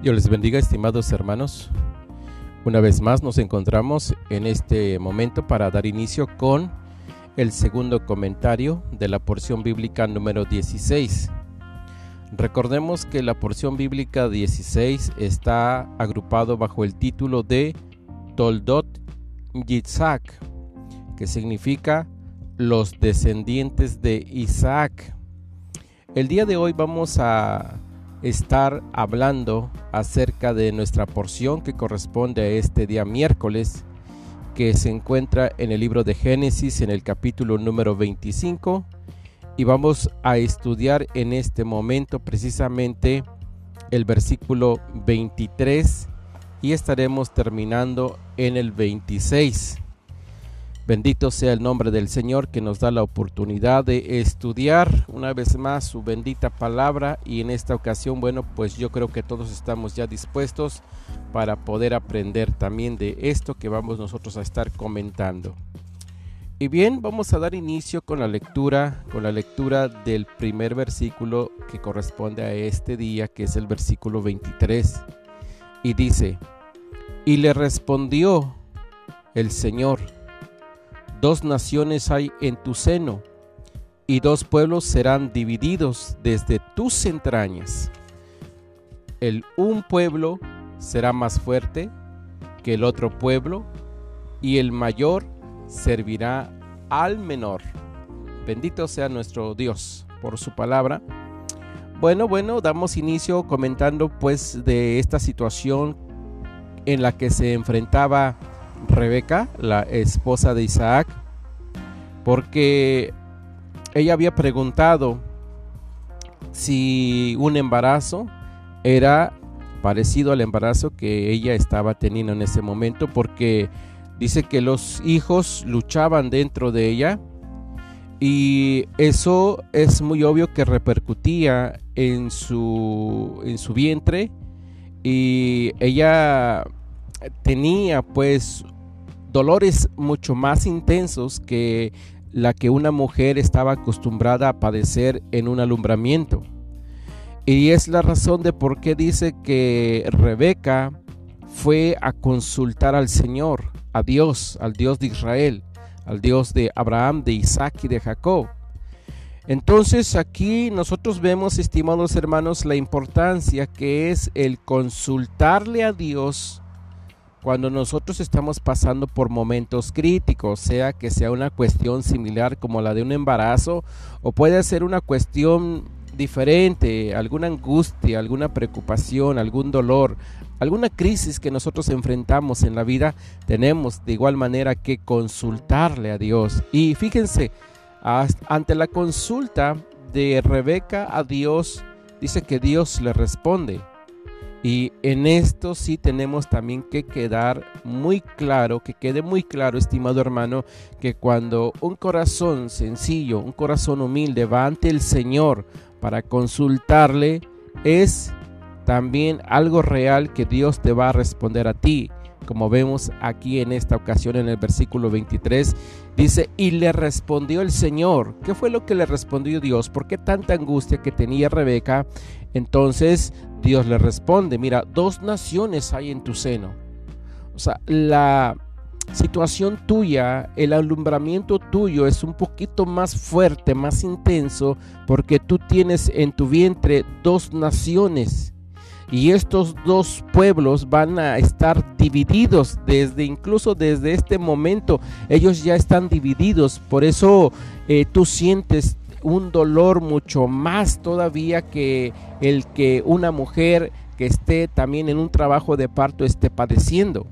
Dios les bendiga, estimados hermanos. Una vez más nos encontramos en este momento para dar inicio con el segundo comentario de la porción bíblica número 16. Recordemos que la porción bíblica 16 está agrupado bajo el título de Toldot Yitzhak, que significa los descendientes de Isaac. El día de hoy vamos a estar hablando acerca de nuestra porción que corresponde a este día miércoles que se encuentra en el libro de Génesis en el capítulo número 25 y vamos a estudiar en este momento precisamente el versículo 23 y estaremos terminando en el 26. Bendito sea el nombre del Señor que nos da la oportunidad de estudiar una vez más su bendita palabra y en esta ocasión, bueno, pues yo creo que todos estamos ya dispuestos para poder aprender también de esto que vamos nosotros a estar comentando. Y bien, vamos a dar inicio con la lectura, con la lectura del primer versículo que corresponde a este día, que es el versículo 23. Y dice, y le respondió el Señor, Dos naciones hay en tu seno, y dos pueblos serán divididos desde tus entrañas. El un pueblo será más fuerte que el otro pueblo, y el mayor servirá al menor. Bendito sea nuestro Dios por su palabra. Bueno, bueno, damos inicio comentando pues de esta situación en la que se enfrentaba Rebeca, la esposa de Isaac, porque ella había preguntado si un embarazo era parecido al embarazo que ella estaba teniendo en ese momento, porque dice que los hijos luchaban dentro de ella y eso es muy obvio que repercutía en su, en su vientre y ella tenía pues dolores mucho más intensos que la que una mujer estaba acostumbrada a padecer en un alumbramiento. Y es la razón de por qué dice que Rebeca fue a consultar al Señor, a Dios, al Dios de Israel, al Dios de Abraham, de Isaac y de Jacob. Entonces aquí nosotros vemos, estimados hermanos, la importancia que es el consultarle a Dios cuando nosotros estamos pasando por momentos críticos, sea que sea una cuestión similar como la de un embarazo o puede ser una cuestión diferente, alguna angustia, alguna preocupación, algún dolor, alguna crisis que nosotros enfrentamos en la vida, tenemos de igual manera que consultarle a Dios. Y fíjense, ante la consulta de Rebeca a Dios, dice que Dios le responde. Y en esto sí tenemos también que quedar muy claro, que quede muy claro, estimado hermano, que cuando un corazón sencillo, un corazón humilde va ante el Señor para consultarle, es también algo real que Dios te va a responder a ti como vemos aquí en esta ocasión en el versículo 23, dice, y le respondió el Señor. ¿Qué fue lo que le respondió Dios? ¿Por qué tanta angustia que tenía Rebeca? Entonces Dios le responde, mira, dos naciones hay en tu seno. O sea, la situación tuya, el alumbramiento tuyo es un poquito más fuerte, más intenso, porque tú tienes en tu vientre dos naciones. Y estos dos pueblos van a estar divididos desde incluso desde este momento. Ellos ya están divididos. Por eso eh, tú sientes un dolor mucho más todavía que el que una mujer que esté también en un trabajo de parto esté padeciendo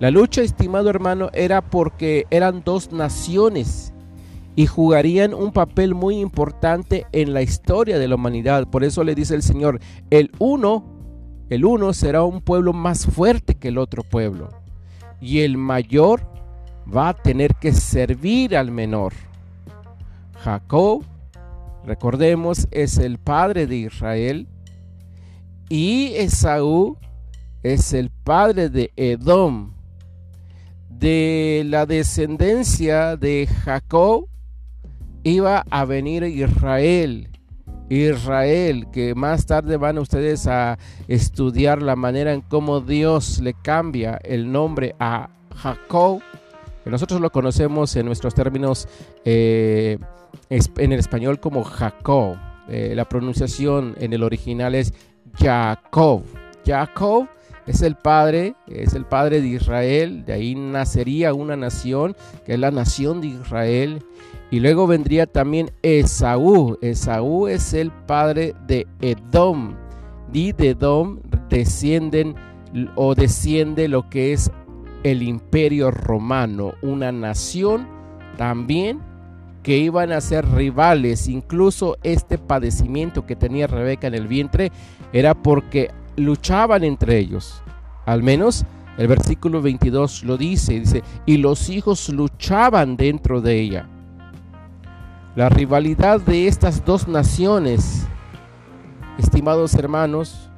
la lucha estimado hermano era porque eran dos naciones y jugarían un papel muy importante en la historia de la humanidad. Por eso le dice el Señor, el uno, el uno será un pueblo más fuerte que el otro pueblo. Y el mayor va a tener que servir al menor. Jacob, recordemos, es el padre de Israel. Y Esaú es el padre de Edom. De la descendencia de Jacob iba a venir Israel Israel, que más tarde van ustedes a estudiar la manera en cómo Dios le cambia el nombre a Jacob, que nosotros lo conocemos en nuestros términos eh, en el español como Jacob. Eh, la pronunciación en el original es Jacob. Jacob es el padre, es el padre de Israel, de ahí nacería una nación, que es la nación de Israel. Y luego vendría también Esaú. Esaú es el padre de Edom. De Edom descienden o desciende lo que es el imperio romano, una nación también que iban a ser rivales. Incluso este padecimiento que tenía Rebeca en el vientre era porque luchaban entre ellos. Al menos el versículo 22 lo dice, dice, y los hijos luchaban dentro de ella. La rivalidad de estas dos naciones, estimados hermanos,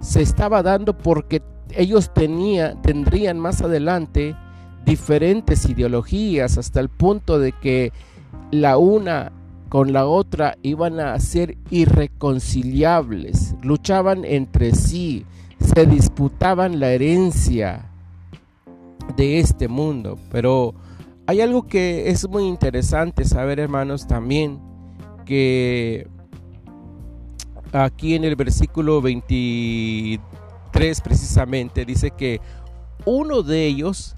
se estaba dando porque ellos tenía, tendrían más adelante diferentes ideologías hasta el punto de que la una con la otra iban a ser irreconciliables, luchaban entre sí, se disputaban la herencia de este mundo. Pero hay algo que es muy interesante saber, hermanos, también, que aquí en el versículo 23 precisamente dice que uno de ellos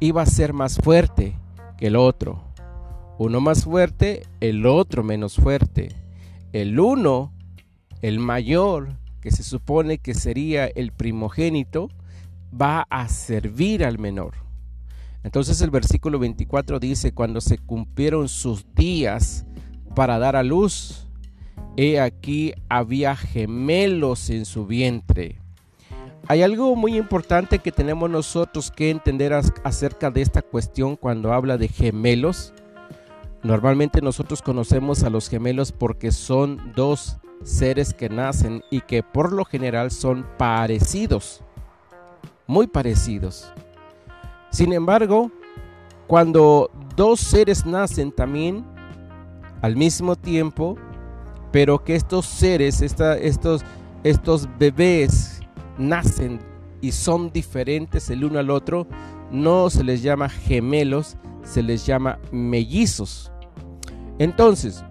iba a ser más fuerte que el otro uno más fuerte, el otro menos fuerte. El uno, el mayor, que se supone que sería el primogénito, va a servir al menor. Entonces el versículo 24 dice, cuando se cumplieron sus días para dar a luz, he aquí había gemelos en su vientre. Hay algo muy importante que tenemos nosotros que entender acerca de esta cuestión cuando habla de gemelos. Normalmente nosotros conocemos a los gemelos porque son dos seres que nacen y que por lo general son parecidos, muy parecidos. Sin embargo, cuando dos seres nacen también al mismo tiempo, pero que estos seres, estos, bebés nacen y son diferentes el uno al otro, no se les llama gemelos, se les llama mellizos. Entonces,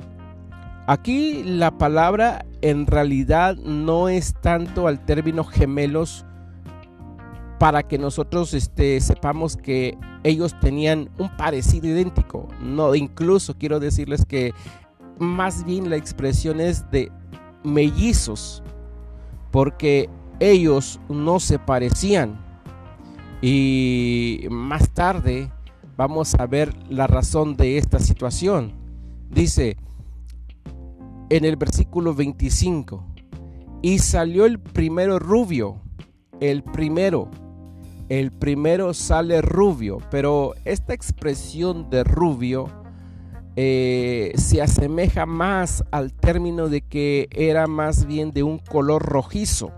aquí la palabra en realidad no es tanto al término gemelos para que nosotros este, sepamos que ellos tenían un parecido idéntico. No, incluso quiero decirles que más bien la expresión es de mellizos, porque ellos no se parecían. Y más tarde vamos a ver la razón de esta situación. Dice en el versículo 25, y salió el primero rubio, el primero, el primero sale rubio, pero esta expresión de rubio eh, se asemeja más al término de que era más bien de un color rojizo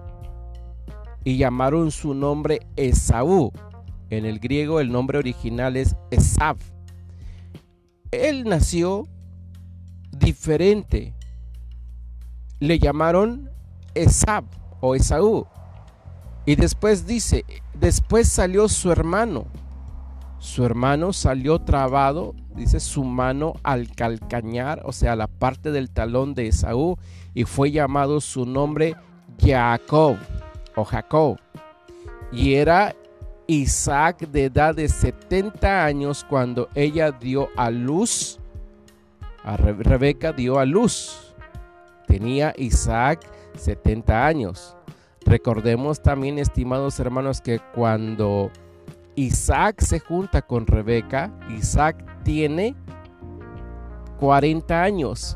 y llamaron su nombre Esaú. En el griego el nombre original es Esav. Él nació diferente. Le llamaron Esab o Esaú. Y después dice, después salió su hermano. Su hermano salió trabado, dice su mano al calcañar, o sea, la parte del talón de Esaú, y fue llamado su nombre Jacob o Jacob. Y era Isaac de edad de 70 años cuando ella dio a luz. A Rebeca dio a luz. Tenía Isaac 70 años. Recordemos también, estimados hermanos, que cuando Isaac se junta con Rebeca, Isaac tiene 40 años.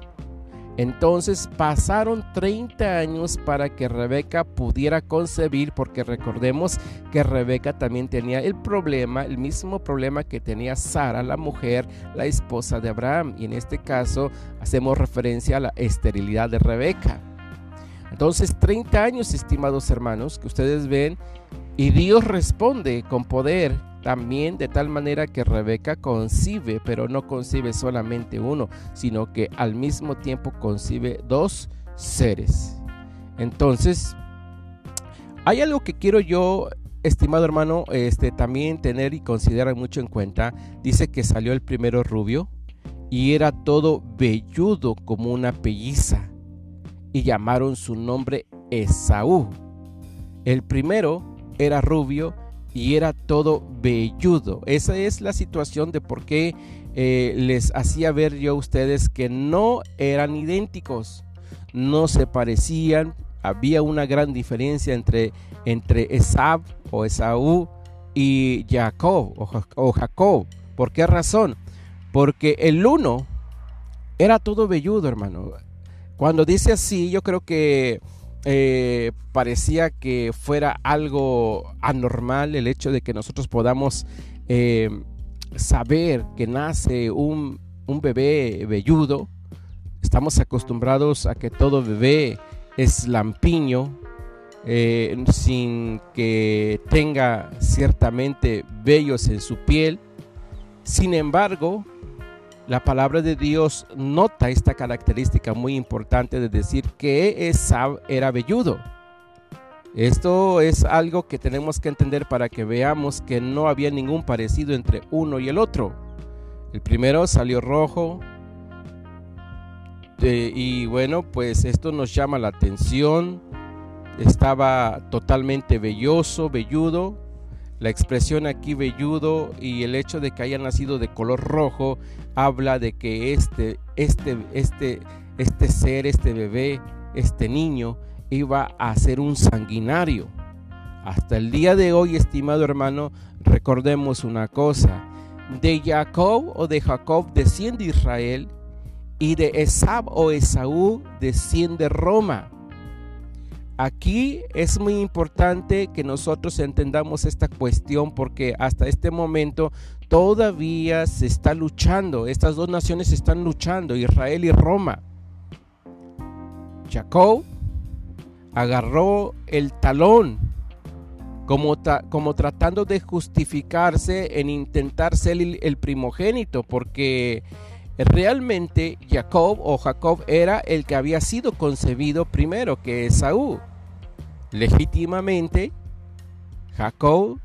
Entonces pasaron 30 años para que Rebeca pudiera concebir, porque recordemos que Rebeca también tenía el problema, el mismo problema que tenía Sara, la mujer, la esposa de Abraham. Y en este caso hacemos referencia a la esterilidad de Rebeca. Entonces 30 años, estimados hermanos, que ustedes ven, y Dios responde con poder también de tal manera que Rebeca concibe, pero no concibe solamente uno, sino que al mismo tiempo concibe dos seres. Entonces, hay algo que quiero yo, estimado hermano, este, también tener y considerar mucho en cuenta. Dice que salió el primero rubio y era todo velludo como una pelliza y llamaron su nombre Esaú. El primero era rubio y era todo velludo. Esa es la situación de por qué eh, les hacía ver yo a ustedes que no eran idénticos, no se parecían, había una gran diferencia entre, entre Esab o Esaú y Jacob o, Jacob. ¿Por qué razón? Porque el uno era todo velludo, hermano. Cuando dice así, yo creo que eh, parecía que fuera algo anormal el hecho de que nosotros podamos eh, saber que nace un, un bebé velludo. Estamos acostumbrados a que todo bebé es lampiño, eh, sin que tenga ciertamente vellos en su piel. Sin embargo, la palabra de Dios nota esta característica muy importante de decir que Esab era velludo. Esto es algo que tenemos que entender para que veamos que no había ningún parecido entre uno y el otro. El primero salió rojo, y bueno, pues esto nos llama la atención. Estaba totalmente velloso, velludo. La expresión aquí velludo y el hecho de que haya nacido de color rojo habla de que este, este, este, este ser, este bebé, este niño iba a ser un sanguinario. Hasta el día de hoy, estimado hermano, recordemos una cosa. De Jacob o de Jacob desciende Israel y de Esab o Esaú desciende Roma. Aquí es muy importante que nosotros entendamos esta cuestión porque hasta este momento todavía se está luchando, estas dos naciones están luchando, Israel y Roma. Jacob agarró el talón como, como tratando de justificarse en intentar ser el primogénito porque realmente Jacob o Jacob era el que había sido concebido primero que Esaú. Legítimamente, Jacob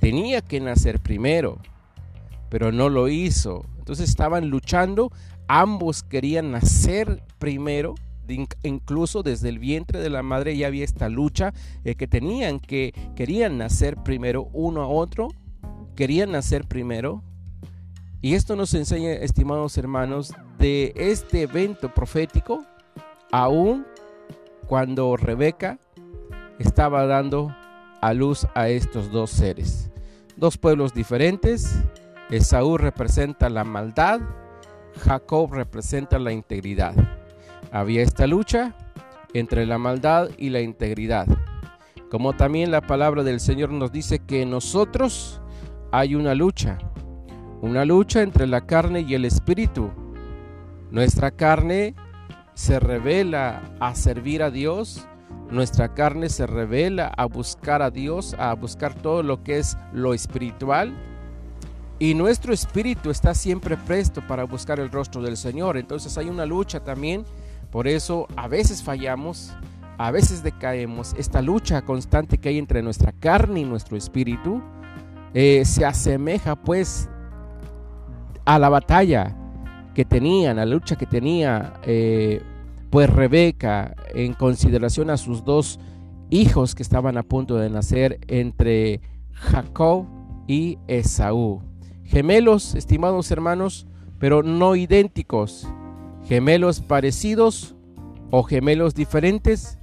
tenía que nacer primero, pero no lo hizo. Entonces estaban luchando, ambos querían nacer primero, incluso desde el vientre de la madre ya había esta lucha que tenían que querían nacer primero uno a otro, querían nacer primero, y esto nos enseña, estimados hermanos, de este evento profético, aún cuando Rebeca estaba dando a luz a estos dos seres. Dos pueblos diferentes. Esaú representa la maldad, Jacob representa la integridad. Había esta lucha entre la maldad y la integridad. Como también la palabra del Señor nos dice que en nosotros hay una lucha una lucha entre la carne y el espíritu. Nuestra carne se revela a servir a Dios, nuestra carne se revela a buscar a Dios, a buscar todo lo que es lo espiritual. Y nuestro espíritu está siempre presto para buscar el rostro del Señor. Entonces hay una lucha también. Por eso a veces fallamos, a veces decaemos. Esta lucha constante que hay entre nuestra carne y nuestro espíritu eh, se asemeja pues a la batalla que tenían, a la lucha que tenía eh, pues Rebeca en consideración a sus dos hijos que estaban a punto de nacer entre Jacob y Esaú. Gemelos, estimados hermanos, pero no idénticos. Gemelos parecidos o gemelos diferentes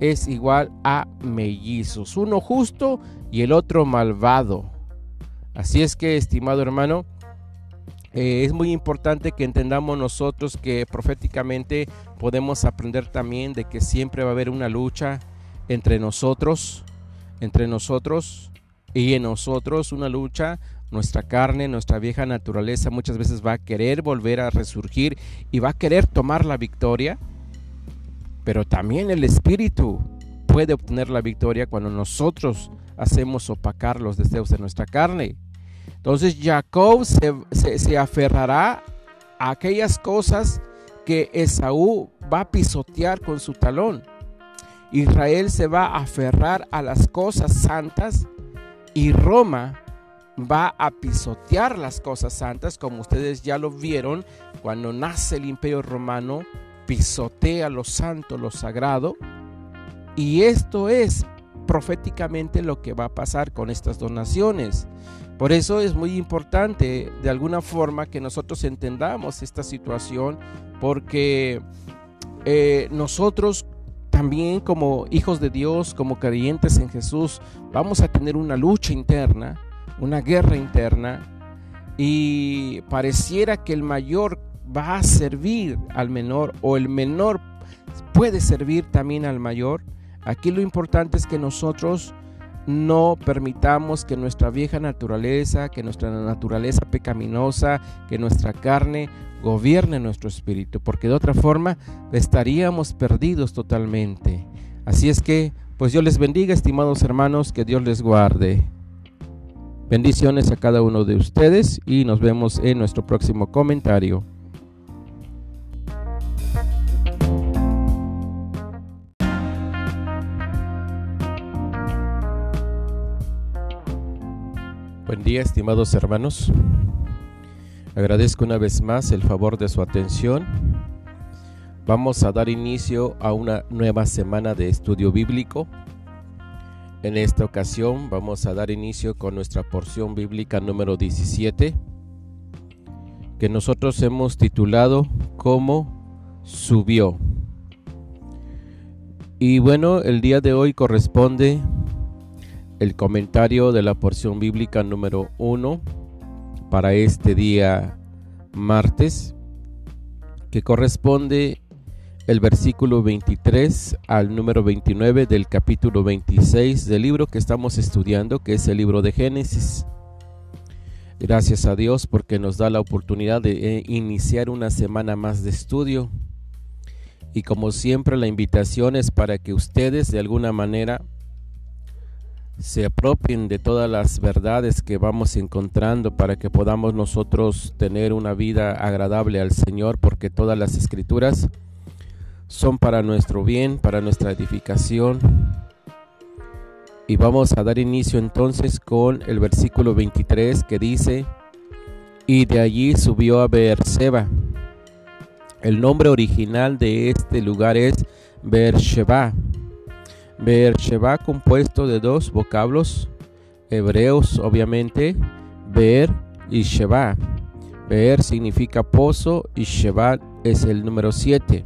es igual a mellizos, uno justo y el otro malvado. Así es que, estimado hermano, eh, es muy importante que entendamos nosotros que proféticamente podemos aprender también de que siempre va a haber una lucha entre nosotros, entre nosotros y en nosotros, una lucha. Nuestra carne, nuestra vieja naturaleza muchas veces va a querer volver a resurgir y va a querer tomar la victoria, pero también el espíritu puede obtener la victoria cuando nosotros hacemos opacar los deseos de nuestra carne. Entonces Jacob se, aferrará a aquellas cosas que Esaú va a pisotear con su talón. Israel se va a aferrar a las cosas santas y Roma va a pisotear las cosas santas, como ustedes ya lo vieron cuando nace el imperio romano, pisotea lo santo, lo sagrado. Y esto es proféticamente lo que va a pasar con estas dos naciones. Por eso es muy importante de alguna forma que nosotros entendamos esta situación porque eh, nosotros también como hijos de Dios, como creyentes en Jesús, vamos a tener una lucha interna, una guerra interna y pareciera que el mayor va a servir al menor o el menor puede servir también al mayor. Aquí lo importante es que nosotros no permitamos que nuestra vieja naturaleza, que nuestra naturaleza pecaminosa, que nuestra carne gobierne nuestro espíritu, porque de otra forma estaríamos perdidos totalmente. Así es que, pues Dios les bendiga, estimados hermanos, que Dios les guarde. Bendiciones a cada uno de ustedes y nos vemos en nuestro próximo comentario. Buen día, estimados hermanos. Agradezco una vez más el favor de su atención. Vamos a dar inicio a una nueva semana de estudio bíblico. En esta ocasión vamos a dar inicio con nuestra porción bíblica número 17, que nosotros hemos titulado como subió. Y bueno, el día de hoy corresponde el comentario de la porción bíblica número 1 para este día martes, que corresponde el versículo 23 al número 29 del capítulo 26 del libro que estamos estudiando, que es el libro de Génesis. Gracias a Dios porque nos da la oportunidad de eh, iniciar una semana más de estudio. Y como siempre la invitación es para que ustedes de alguna manera se apropien de todas las verdades que vamos encontrando para que podamos nosotros tener una vida agradable al Señor, porque todas las escrituras son para nuestro bien, para nuestra edificación. Y vamos a dar inicio entonces con el versículo 23 que dice, y de allí subió a Beerseba. El nombre original de este lugar es Beersheba Beersheba compuesto de dos vocablos hebreos, obviamente, Beer y Sheba. Beer significa pozo y Sheba es el número 7.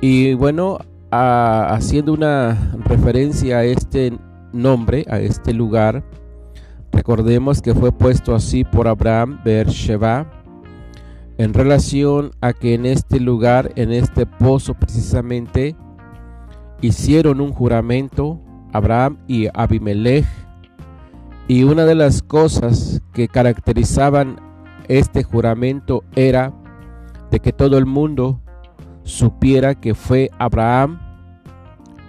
Y bueno, haciendo una referencia a este nombre, a este lugar, recordemos que fue puesto así por Abraham, Beersheba, en relación a que en este lugar, en este pozo precisamente, hicieron un juramento, Abraham y Abimelech, y una de las cosas que caracterizaban este juramento era de que todo el mundo supiera que fue Abraham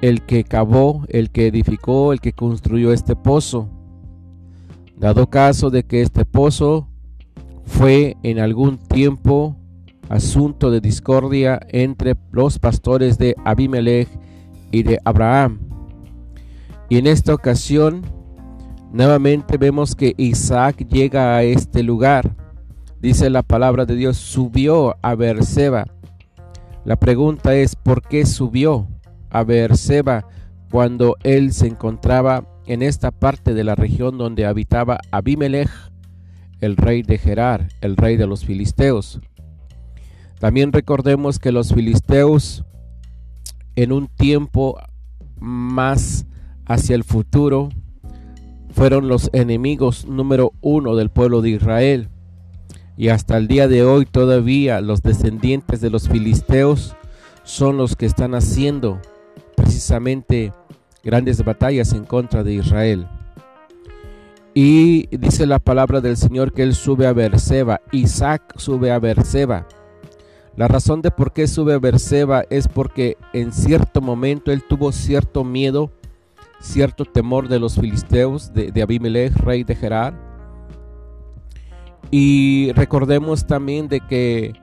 el que cavó, el que edificó, el que construyó este pozo. Dado caso de que este pozo fue en algún tiempo asunto de discordia entre los pastores de Abimelech y de Abraham. Y en esta ocasión, nuevamente vemos que Isaac llega a este lugar. Dice la palabra de Dios, subió a Beerseba. La pregunta es, ¿por qué subió a Beerseba cuando él se encontraba en esta parte de la región donde habitaba Abimelech, el rey de Gerar, el rey de los filisteos? También recordemos que los filisteos en un tiempo más hacia el futuro, fueron los enemigos número uno del pueblo de Israel. Y hasta el día de hoy todavía los descendientes de los filisteos son los que están haciendo precisamente grandes batallas en contra de Israel. Y dice la palabra del Señor que él sube a Berseba, Isaac sube a Berseba. La razón de por qué sube a Berseba es porque en cierto momento él tuvo cierto miedo, cierto temor de los filisteos, de, Abimelech, rey de Gerar. Y recordemos también de que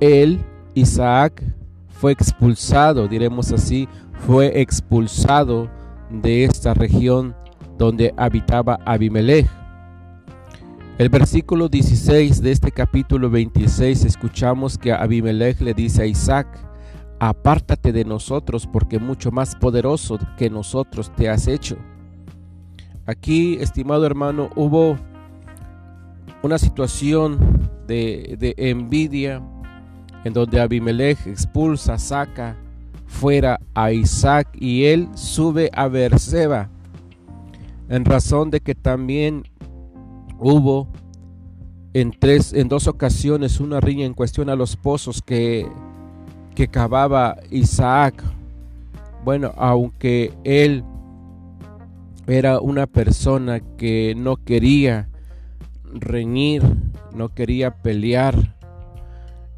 él, Isaac, fue expulsado, diremos así, fue expulsado de esta región donde habitaba Abimelech. El versículo 16 de este capítulo 26 escuchamos que Abimelech le dice a Isaac, apártate de nosotros porque mucho más poderoso que nosotros te has hecho. Aquí, estimado hermano, hubo una situación de, envidia en donde Abimelech expulsa, saca fuera a Isaac y él sube a Berseba en razón de que también Hubo en, tres, en dos ocasiones una riña en cuestión a los pozos que, que cavaba Isaac. Bueno, aunque él era una persona que no quería reñir, no quería pelear.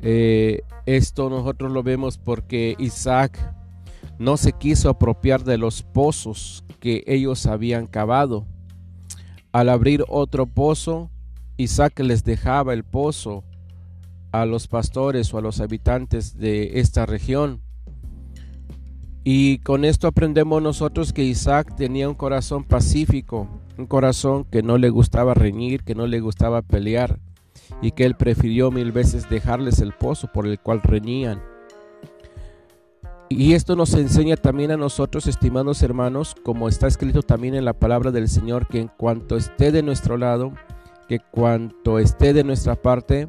Eh, esto nosotros lo vemos porque Isaac no se quiso apropiar de los pozos que ellos habían cavado. Al abrir otro pozo, Isaac les dejaba el pozo a los pastores o a los habitantes de esta región. Y con esto aprendemos nosotros que Isaac tenía un corazón pacífico, un corazón que no le gustaba reñir, que no le gustaba pelear, y que él prefirió mil veces dejarles el pozo por el cual reñían. Y esto nos enseña también a nosotros, estimados hermanos, como está escrito también en la palabra del Señor, que en cuanto esté de nuestro lado, que cuanto esté de nuestra parte,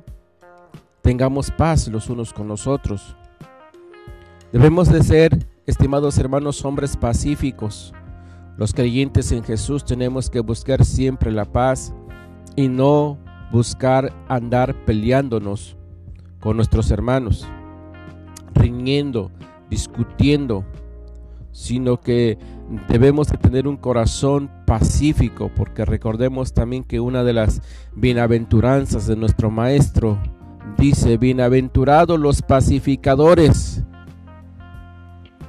tengamos paz los unos con los otros. Debemos de ser, estimados hermanos, hombres pacíficos. Los creyentes en Jesús tenemos que buscar siempre la paz y no buscar andar peleándonos con nuestros hermanos, riñendo, discutiendo, sino que debemos de tener un corazón pacífico, porque recordemos también que una de las bienaventuranzas de nuestro Maestro dice, bienaventurados los pacificadores,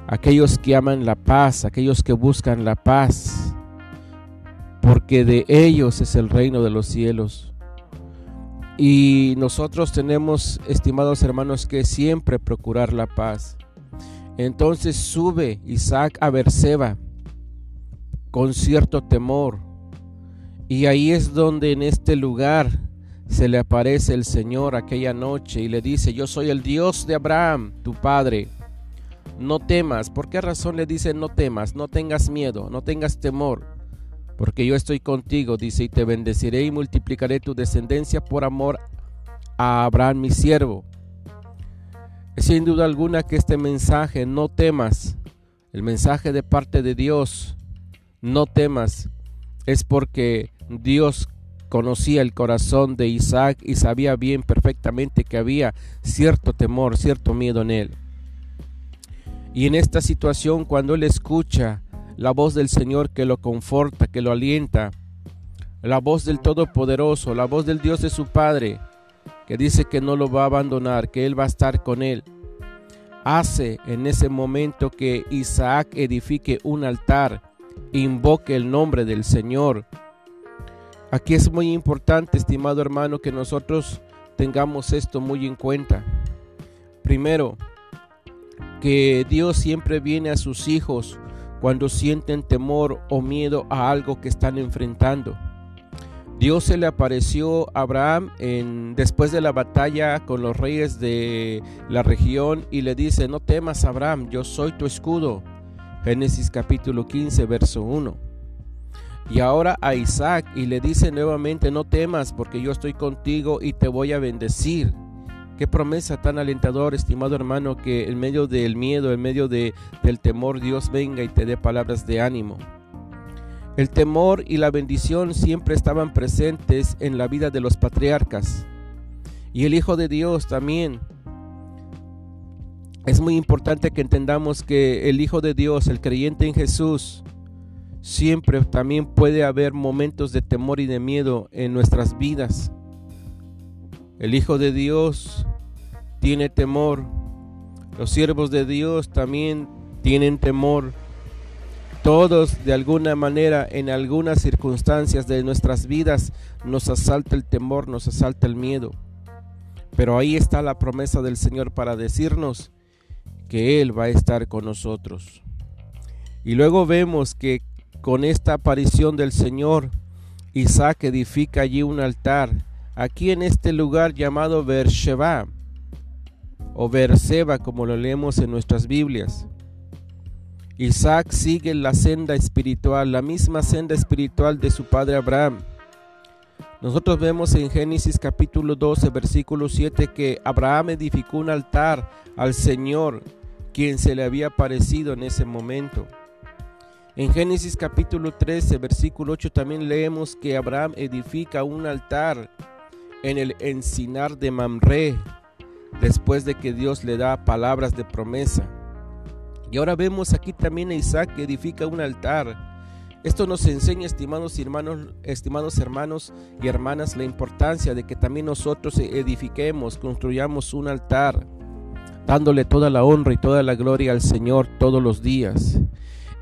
aquellos que aman la paz, aquellos que buscan la paz, porque de ellos es el reino de los cielos. Y nosotros tenemos, estimados hermanos, que siempre procurar la paz. Entonces sube Isaac a Berseba con cierto temor. Y ahí es donde en este lugar se le aparece el Señor aquella noche y le dice, yo soy el Dios de Abraham, tu padre. No temas. ¿Por qué razón le dice no temas? No tengas miedo, no tengas temor. Porque yo estoy contigo, dice, y te bendeciré y multiplicaré tu descendencia por amor a Abraham mi siervo sin duda alguna que este mensaje, no temas, el mensaje de parte de Dios, no temas, es porque Dios conocía el corazón de Isaac y sabía bien perfectamente que había cierto temor, cierto miedo en él. Y en esta situación, cuando él escucha la voz del Señor que lo conforta, que lo alienta, la voz del Todopoderoso, la voz del Dios de su Padre, que dice que no lo va a abandonar, que Él va a estar con él. Hace en ese momento que Isaac edifique un altar, invoque el nombre del Señor. Aquí es muy importante, estimado hermano, que nosotros tengamos esto muy en cuenta. Primero, que Dios siempre viene a sus hijos cuando sienten temor o miedo a algo que están enfrentando. Dios se le apareció a Abraham después de la batalla con los reyes de la región y le dice, no temas Abraham, yo soy tu escudo. Génesis capítulo 15, verso 1. Y ahora a Isaac y le dice nuevamente, no temas porque yo estoy contigo y te voy a bendecir. Qué promesa tan alentadora, estimado hermano, que en medio del miedo, en medio de, del temor, Dios venga y te dé palabras de ánimo. El temor y la bendición siempre estaban presentes en la vida de los patriarcas. Y el Hijo de Dios también. Es muy importante que entendamos que el Hijo de Dios, el creyente en Jesús, siempre también puede haber momentos de temor y de miedo en nuestras vidas. El Hijo de Dios tiene temor. Los siervos de Dios también tienen temor Todos de alguna manera, en algunas circunstancias de nuestras vidas, nos asalta el temor, nos asalta el miedo. Pero ahí está la promesa del Señor para decirnos que Él va a estar con nosotros. Y luego vemos que con esta aparición del Señor, Isaac edifica allí un altar, aquí en este lugar llamado Beersheba, o Beerseba como lo leemos en nuestras Biblias. Isaac sigue la senda espiritual, la misma senda espiritual de su padre Abraham. Nosotros vemos en Génesis capítulo 12, versículo 7 que Abraham edificó un altar al Señor, quien se le había aparecido en ese momento. En Génesis capítulo 13, versículo 8 también leemos que Abraham edifica un altar en el encinar de Mamre, después de que Dios le da palabras de promesa. Y ahora vemos aquí también a Isaac que edifica un altar. Esto nos enseña, estimados hermanos, estimados hermanos y hermanas, la importancia de que también nosotros edifiquemos, construyamos un altar, dándole toda la honra y toda la gloria al Señor todos los días.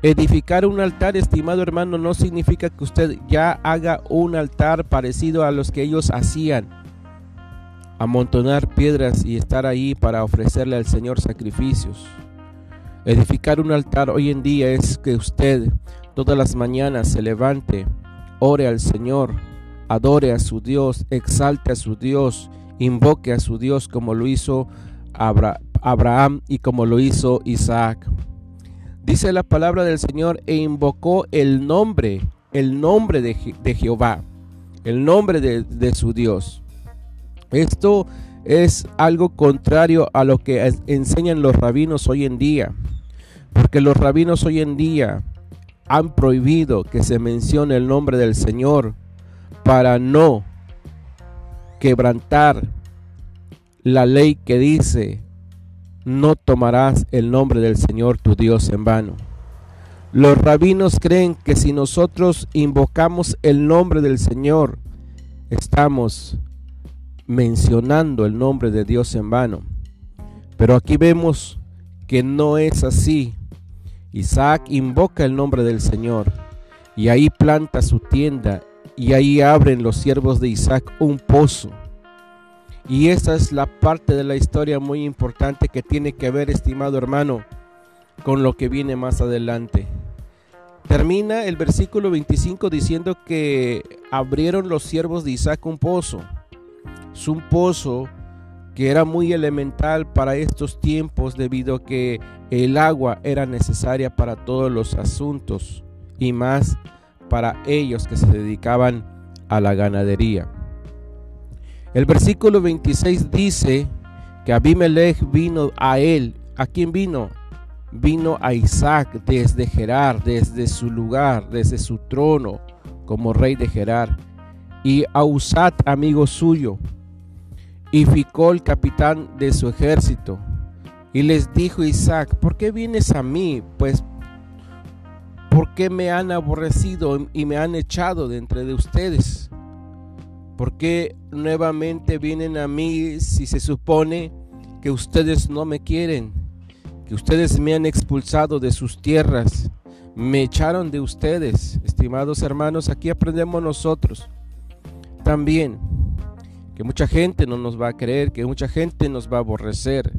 Edificar un altar, estimado hermano, no significa que usted ya haga un altar parecido a los que ellos hacían. Amontonar piedras y estar ahí para ofrecerle al Señor sacrificios. Edificar un altar hoy en día es que usted todas las mañanas se levante, ore al Señor, adore a su Dios, exalte a su Dios, invoque a su Dios como lo hizo Abraham y como lo hizo Isaac. Dice la palabra del Señor e invocó el nombre, el nombre de, Jehová, el nombre de, de su Dios. Esto es algo contrario a lo que enseñan los rabinos hoy en día, porque los rabinos hoy en día han prohibido que se mencione el nombre del Señor para no quebrantar la ley que dice no tomarás el nombre del Señor tu Dios en vano. Los rabinos creen que si nosotros invocamos el nombre del Señor, estamos mencionando el nombre de Dios en vano. Pero aquí vemos que no es así. Isaac invoca el nombre del Señor y ahí planta su tienda y ahí abren los siervos de Isaac un pozo y esa es la parte de la historia muy importante que tiene que ver, estimado hermano, con lo que viene más adelante. Termina el versículo 25 diciendo que abrieron los siervos de Isaac un pozo. Es un pozo que era muy elemental para estos tiempos debido a que el agua era necesaria para todos los asuntos y más para ellos que se dedicaban a la ganadería. El versículo 26 dice que Abimelech vino a él. ¿A quién vino? Vino a Isaac desde Gerar, desde su lugar, desde su trono como rey de Gerar. Y a Usat, amigo suyo. Y Ficol, capitán de su ejército. Y les dijo Isaac, ¿por qué vienes a mí? Pues, ¿por qué me han aborrecido y me han echado de entre de ustedes? ¿Por qué nuevamente vienen a mí si se supone que ustedes no me quieren? Que ustedes me han expulsado de sus tierras, me echaron de ustedes. Estimados hermanos, aquí aprendemos nosotros también que mucha gente no nos va a creer, que mucha gente nos va a aborrecer,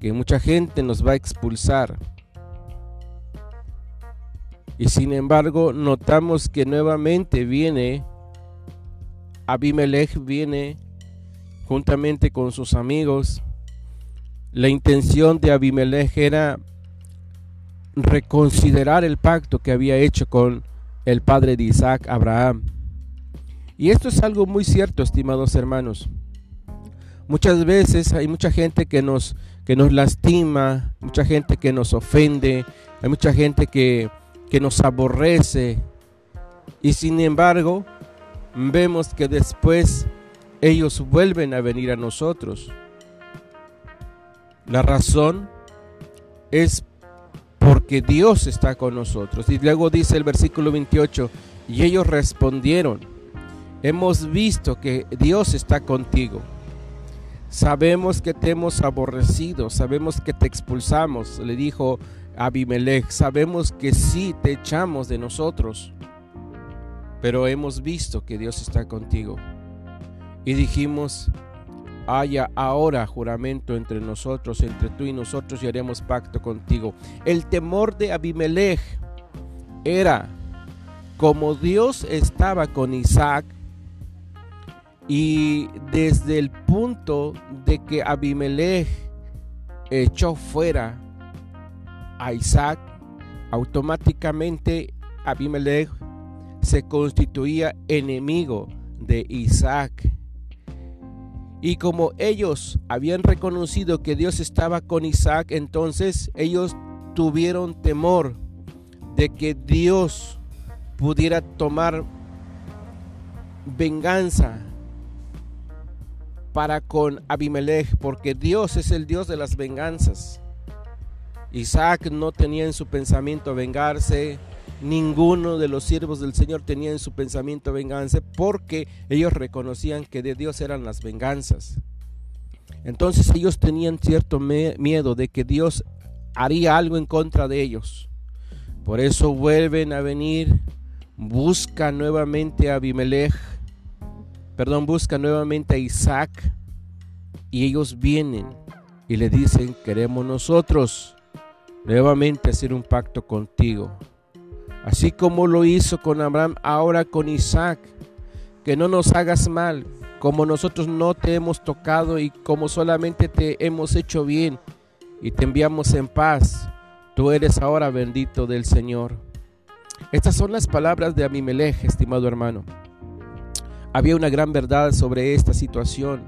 que mucha gente nos va a expulsar. Y sin embargo, notamos que nuevamente viene Abimelech viene juntamente con sus amigos. La intención de Abimelech era reconsiderar el pacto que había hecho con el padre de Isaac, Abraham. Y esto es algo muy cierto, estimados hermanos. Muchas veces hay mucha gente que nos, que nos lastima, mucha gente que nos ofende, hay mucha gente que, que nos aborrece. Y sin embargo, vemos que después ellos vuelven a venir a nosotros. La razón es porque Dios está con nosotros. Y luego dice el versículo 28, y ellos respondieron, hemos visto que Dios está contigo. Sabemos que te hemos aborrecido, sabemos que te expulsamos, le dijo Abimelech, sabemos que sí te echamos de nosotros, pero hemos visto que Dios está contigo. Y dijimos, haya ahora juramento entre nosotros, entre tú y nosotros, y haremos pacto contigo. El temor de Abimelech era como Dios estaba con Isaac, y desde el punto de que Abimelech echó fuera a Isaac, automáticamente Abimelech se constituía enemigo de Isaac. Y como ellos habían reconocido que Dios estaba con Isaac, entonces ellos tuvieron temor de que Dios pudiera tomar venganza para con Abimelech, porque Dios es el Dios de las venganzas. Isaac no tenía en su pensamiento vengarse, ninguno de los siervos del Señor tenía en su pensamiento vengarse, porque ellos reconocían que de Dios eran las venganzas. Entonces ellos tenían cierto miedo de que Dios haría algo en contra de ellos. Por eso vuelven a venir, buscan nuevamente a Abimelech perdón, busca nuevamente a Isaac y ellos vienen y le dicen, queremos nosotros nuevamente hacer un pacto contigo. Así como lo hizo con Abraham, ahora con Isaac, que no nos hagas mal, como nosotros no te hemos tocado y como solamente te hemos hecho bien y te enviamos en paz, tú eres ahora bendito del Señor. Estas son las palabras de Amimelech, estimado hermano. Había una gran verdad sobre esta situación,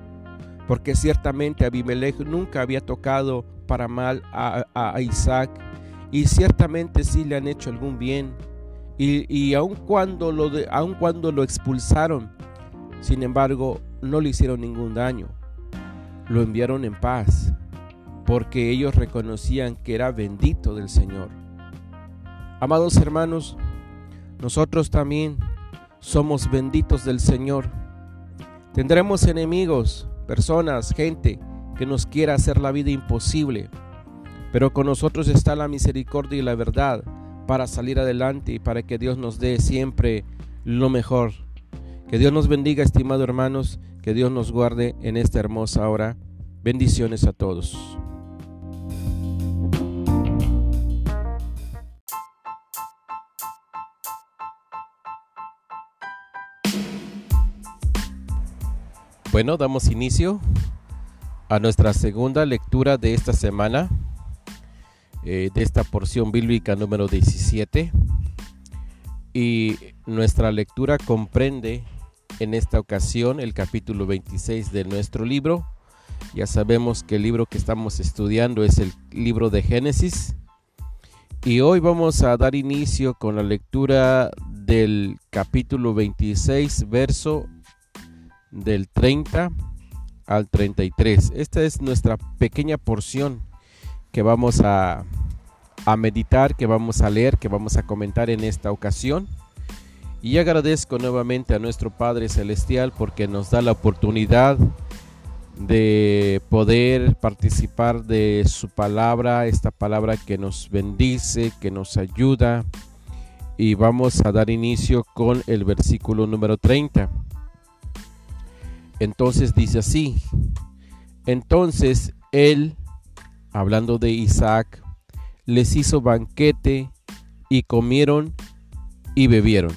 porque ciertamente Abimelech nunca había tocado para mal a, Isaac y ciertamente sí le han hecho algún bien. Y, aun, cuando lo aun cuando lo expulsaron, sin embargo, no le hicieron ningún daño. Lo enviaron en paz, porque ellos reconocían que era bendito del Señor. Amados hermanos, nosotros también somos benditos del Señor. Tendremos enemigos, personas, gente que nos quiera hacer la vida imposible, pero con nosotros está la misericordia y la verdad para salir adelante y para que Dios nos dé siempre lo mejor. Que Dios nos bendiga, estimados hermanos, que Dios nos guarde en esta hermosa hora. Bendiciones a todos. Bueno, damos inicio a nuestra segunda lectura de esta semana, eh, de esta porción bíblica número 17. Y nuestra lectura comprende en esta ocasión el capítulo 26 de nuestro libro. Ya sabemos que el libro que estamos estudiando es el libro de Génesis. Y hoy vamos a dar inicio con la lectura del capítulo 26, verso del 30 al 33. Esta es nuestra pequeña porción que vamos a, a meditar, que vamos a leer, que vamos a comentar en esta ocasión. Y agradezco nuevamente a nuestro Padre Celestial porque nos da la oportunidad de poder participar de su palabra, esta palabra que nos bendice, que nos ayuda. Y vamos a dar inicio con el versículo número 30. Entonces dice así, entonces él, hablando de Isaac, les hizo banquete y comieron y bebieron.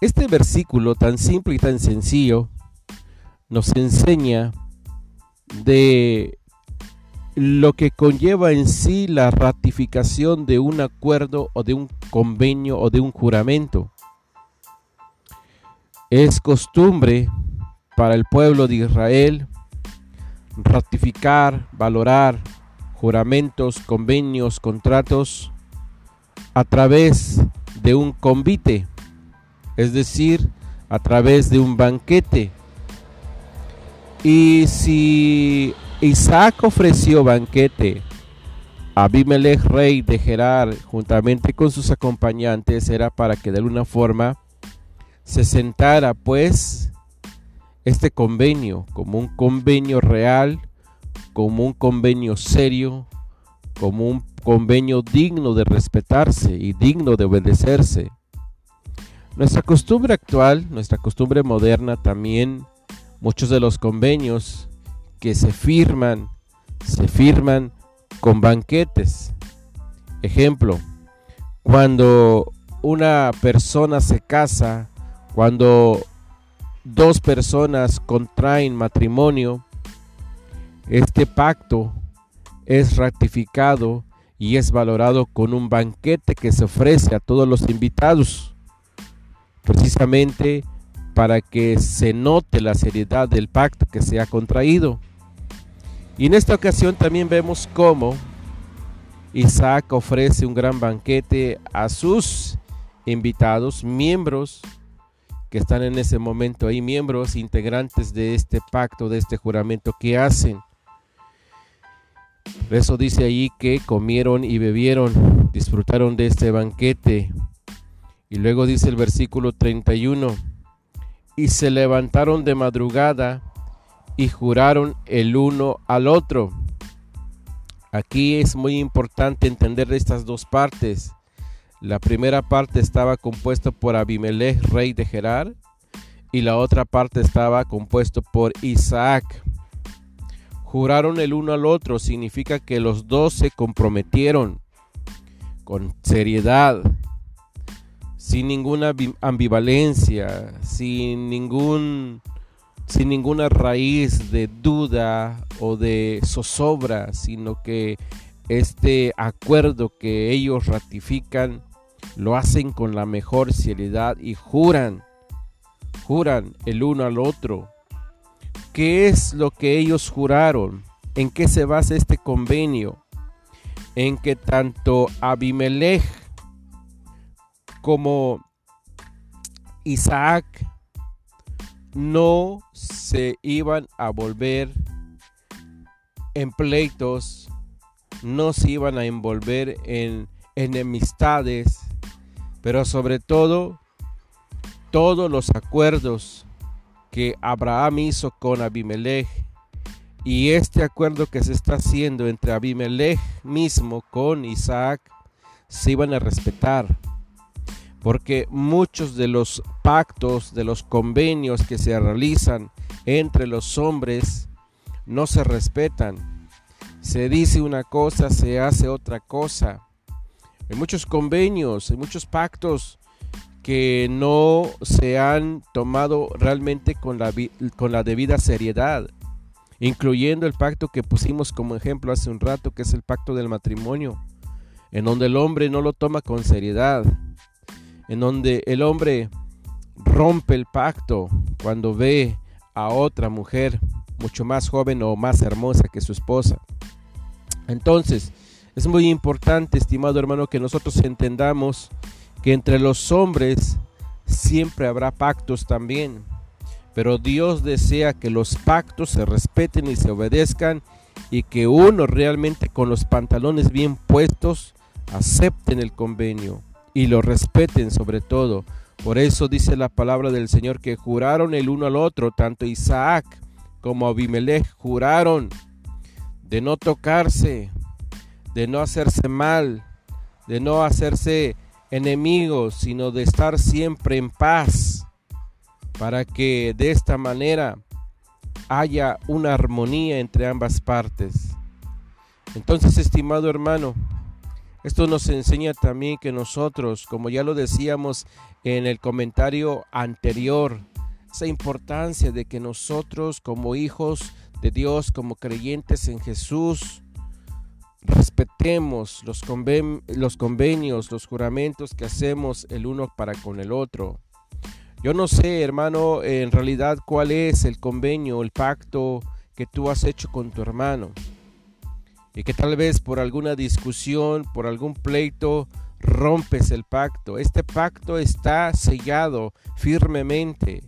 Este versículo tan simple y tan sencillo nos enseña de lo que conlleva en sí la ratificación de un acuerdo o de un convenio o de un juramento. Es costumbre para el pueblo de Israel ratificar, valorar juramentos, convenios, contratos a través de un convite, es decir, a través de un banquete. Y si Isaac ofreció banquete Abimelech, rey de Gerar, juntamente con sus acompañantes, era para que de alguna forma se sentara pues este convenio como un convenio real, como un convenio serio, como un convenio digno de respetarse y digno de obedecerse. Nuestra costumbre actual, nuestra costumbre moderna también, muchos de los convenios que se firman, se firman con banquetes. Ejemplo, cuando una persona se casa, cuando dos personas contraen matrimonio, este pacto es ratificado y es valorado con un banquete que se ofrece a todos los invitados, precisamente para que se note la seriedad del pacto que se ha contraído. Y en esta ocasión también vemos cómo Isaac ofrece un gran banquete a sus invitados, miembros que están en ese momento ahí, miembros integrantes de este pacto, de este juramento que hacen. Eso dice ahí que comieron y bebieron, disfrutaron de este banquete. Y luego dice el versículo 31, y se levantaron de madrugada y juraron el uno al otro. Aquí es muy importante entender estas dos partes. La primera parte estaba compuesta por Abimelech, rey de Gerar, y la otra parte estaba compuesto por Isaac. Juraron el uno al otro significa que los dos se comprometieron con seriedad, sin ninguna ambivalencia, sin ningún sin ninguna raíz de duda o de zozobra, sino que este acuerdo que ellos ratifican lo hacen con la mejor seriedad y juran, juran el uno al otro. ¿Qué es lo que ellos juraron? ¿En qué se basa este convenio? En que tanto Abimelech como Isaac no se iban a volver en pleitos, no se iban a envolver en enemistades, pero sobre todo todos los acuerdos que Abraham hizo con Abimelech y este acuerdo que se está haciendo entre Abimelech mismo con Isaac se iban a respetar porque muchos de los pactos, de los convenios que se realizan entre los hombres no se respetan. Se dice una cosa, se hace otra cosa. Hay muchos convenios, hay muchos pactos que no se han tomado realmente con la, con la debida seriedad, incluyendo el pacto que pusimos como ejemplo hace un rato, que es el pacto del matrimonio, en donde el hombre no lo toma con seriedad en donde el hombre rompe el pacto cuando ve a otra mujer mucho más joven o más hermosa que su esposa. Entonces, es muy importante, estimado hermano, que nosotros entendamos que entre los hombres siempre habrá pactos también, pero Dios desea que los pactos se respeten y se obedezcan y que uno realmente con los pantalones bien puestos acepten el convenio y lo respeten sobre todo. Por eso dice la palabra del Señor que juraron el uno al otro, tanto Isaac como Abimelech juraron de no tocarse, de no hacerse mal, de no hacerse enemigos, sino de estar siempre en paz, para que de esta manera haya una armonía entre ambas partes. Entonces, estimado hermano, esto nos enseña también que nosotros, como ya lo decíamos en el comentario anterior, esa importancia de que nosotros como hijos de Dios, como creyentes en Jesús, respetemos los, los convenios, los juramentos que hacemos el uno para con el otro. Yo no sé, hermano, en realidad cuál es el convenio, el pacto que tú has hecho con tu hermano y que tal vez por alguna discusión, por algún pleito, rompes el pacto. Este pacto está sellado firmemente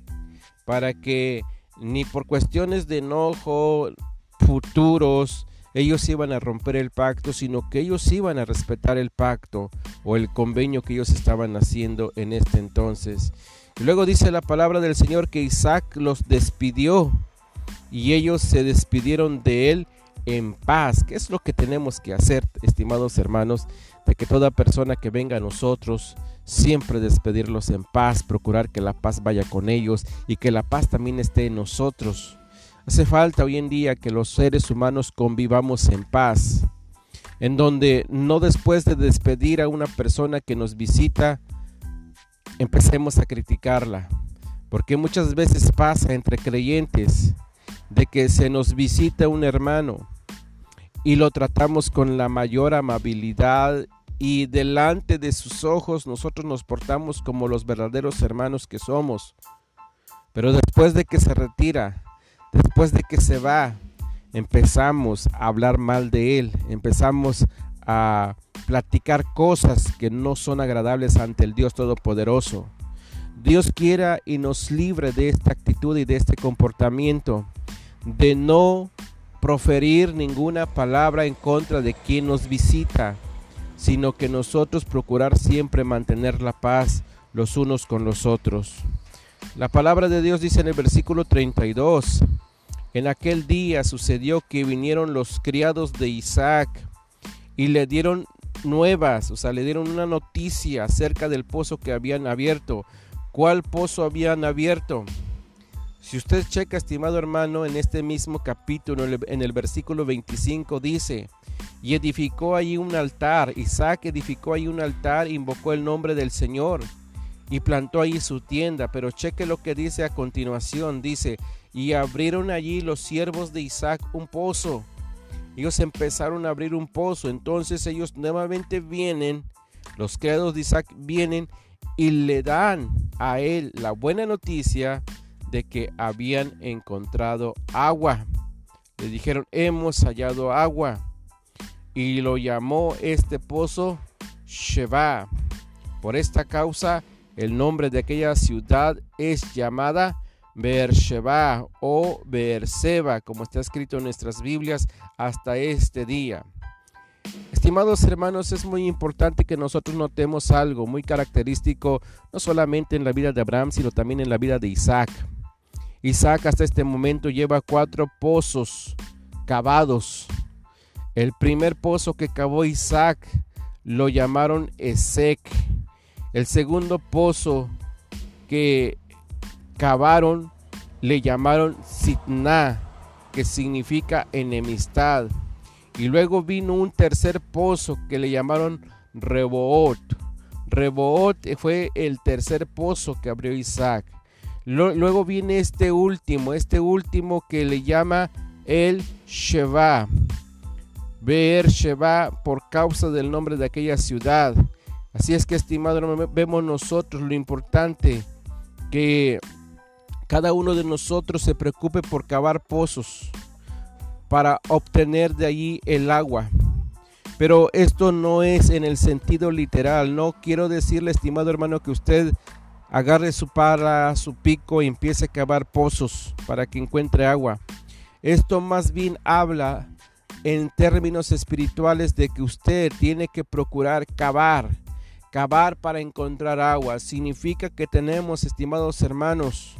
para que ni por cuestiones de enojo futuros ellos iban a romper el pacto, sino que ellos iban a respetar el pacto o el convenio que ellos estaban haciendo en este entonces. Luego dice la palabra del Señor que Isaac los despidió y ellos se despidieron de él en paz. ¿Qué es lo que tenemos que hacer, estimados hermanos? De que toda persona que venga a nosotros, siempre despedirlos en paz, procurar que la paz vaya con ellos y que la paz también esté en nosotros. Hace falta hoy en día que los seres humanos convivamos en paz, en donde no después de despedir a una persona que nos visita, empecemos a criticarla, porque muchas veces pasa entre creyentes de que se nos visita un hermano y lo tratamos con la mayor amabilidad y delante de sus ojos nosotros nos portamos como los verdaderos hermanos que somos. Pero después de que se retira, después de que se va, empezamos a hablar mal de él, empezamos a platicar cosas que no son agradables ante el Dios Todopoderoso. Dios quiera y nos libre de esta actitud y de este comportamiento, de no proferir ninguna palabra en contra de quien nos visita, sino que nosotros procurar siempre mantener la paz los unos con los otros. La palabra de Dios dice en el versículo 32, en aquel día sucedió que vinieron los criados de Isaac y le dieron nuevas, o sea, le dieron una noticia acerca del pozo que habían abierto. ¿Cuál pozo habían abierto? Si usted checa, estimado hermano, en este mismo capítulo, en el versículo 25 dice, y edificó allí un altar, Isaac edificó allí un altar, invocó el nombre del Señor y plantó allí su tienda, pero cheque lo que dice a continuación, dice, y abrieron allí los siervos de Isaac un pozo. Ellos empezaron a abrir un pozo, entonces ellos nuevamente vienen, los criados de Isaac vienen y le dan a él la buena noticia de que habían encontrado agua. Le dijeron, hemos hallado agua. Y lo llamó este pozo Sheba. Por esta causa, el nombre de aquella ciudad es llamada Beersheba o Beerseba, como está escrito en nuestras Biblias hasta este día. Estimados hermanos, es muy importante que nosotros notemos algo muy característico, no solamente en la vida de Abraham, sino también en la vida de Isaac. Isaac hasta este momento lleva cuatro pozos cavados. El primer pozo que cavó Isaac lo llamaron Esec. El segundo pozo que cavaron le llamaron Sitna, que significa enemistad. Y luego vino un tercer pozo que le llamaron Reboot. Reboot fue el tercer pozo que abrió Isaac. Luego viene este último, este último que le llama el Sheba. Ver Sheba por causa del nombre de aquella ciudad. Así es que, estimado, vemos nosotros lo importante que cada uno de nosotros se preocupe por cavar pozos para obtener de allí el agua. Pero esto no es en el sentido literal. No quiero decirle, estimado hermano, que usted agarre su pala, su pico y empiece a cavar pozos para que encuentre agua. Esto más bien habla en términos espirituales de que usted tiene que procurar cavar, cavar para encontrar agua. Significa que tenemos, estimados hermanos,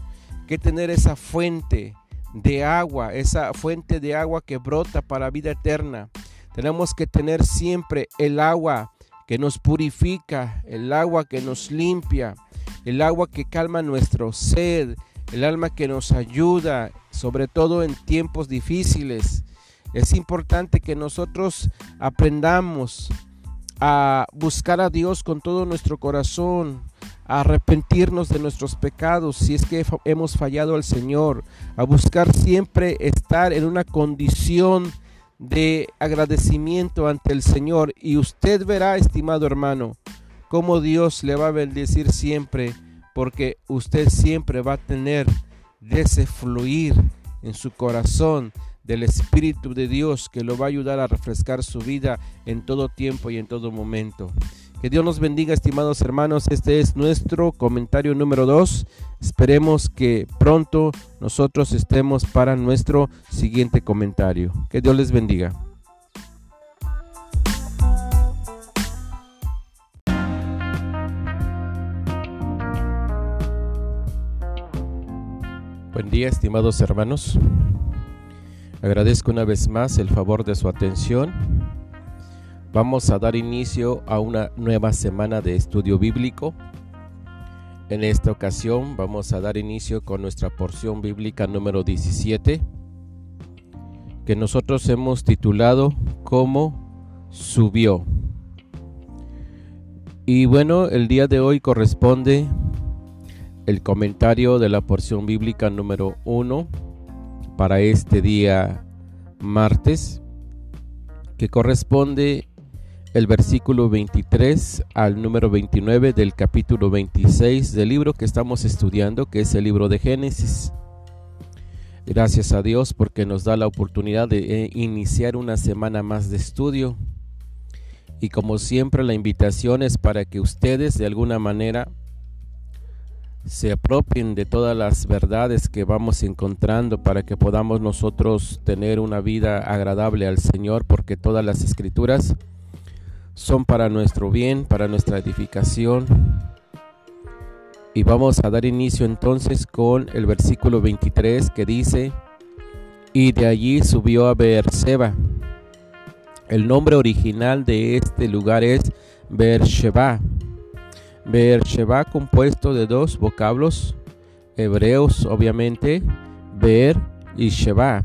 que tener esa fuente de agua, esa fuente de agua que brota para vida eterna. Tenemos que tener siempre el agua que nos purifica, el agua que nos limpia, el agua que calma nuestro sed, el alma que nos ayuda, sobre todo en tiempos difíciles. Es importante que nosotros aprendamos a buscar a Dios con todo nuestro corazón, a arrepentirnos de nuestros pecados si es que hemos fallado al Señor, a buscar siempre estar en una condición de agradecimiento ante el Señor. Y usted verá, estimado hermano, cómo Dios le va a bendecir siempre, porque usted siempre va a tener de ese fluir en su corazón del Espíritu de Dios que lo va a ayudar a refrescar su vida en todo tiempo y en todo momento. Que Dios nos bendiga, estimados hermanos. Este es nuestro comentario número 2. Esperemos que pronto nosotros estemos para nuestro siguiente comentario. Que Dios les bendiga. Buen día, estimados hermanos. Agradezco una vez más el favor de su atención. Vamos a dar inicio a una nueva semana de estudio bíblico. En esta ocasión vamos a dar inicio con nuestra porción bíblica número 17, que nosotros hemos titulado como subió. Y bueno, el día de hoy corresponde el comentario de la porción bíblica número 1 para este día martes, que corresponde el versículo 23 al número 29 del capítulo 26 del libro que estamos estudiando, que es el libro de Génesis. Gracias a Dios porque nos da la oportunidad de eh, iniciar una semana más de estudio. Y como siempre la invitación es para que ustedes de alguna manera se apropien de todas las verdades que vamos encontrando para que podamos nosotros tener una vida agradable al Señor, porque todas las escrituras son para nuestro bien, para nuestra edificación. Y vamos a dar inicio entonces con el versículo 23 que dice, y de allí subió a Beerseba. El nombre original de este lugar es Beersheba Beersheba compuesto de dos vocablos hebreos, obviamente, Beer y Sheba.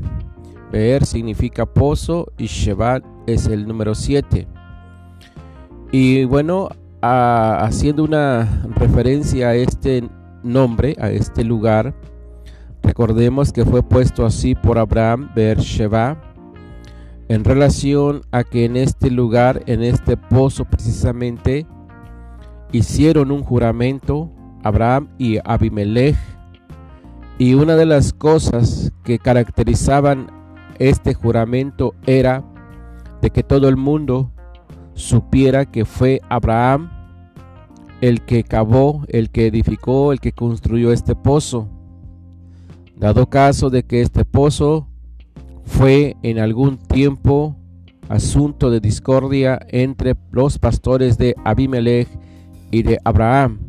Beer significa pozo y Sheba es el número 7. Y bueno, haciendo una referencia a este nombre, a este lugar, recordemos que fue puesto así por Abraham, Beersheba, en relación a que en este lugar, en este pozo precisamente, hicieron un juramento, Abraham y Abimelech, y una de las cosas que caracterizaban este juramento era de que todo el mundo supiera que fue Abraham el que cavó, el que edificó, el que construyó este pozo. Dado caso de que este pozo fue en algún tiempo asunto de discordia entre los pastores de Abimelech y de Abraham.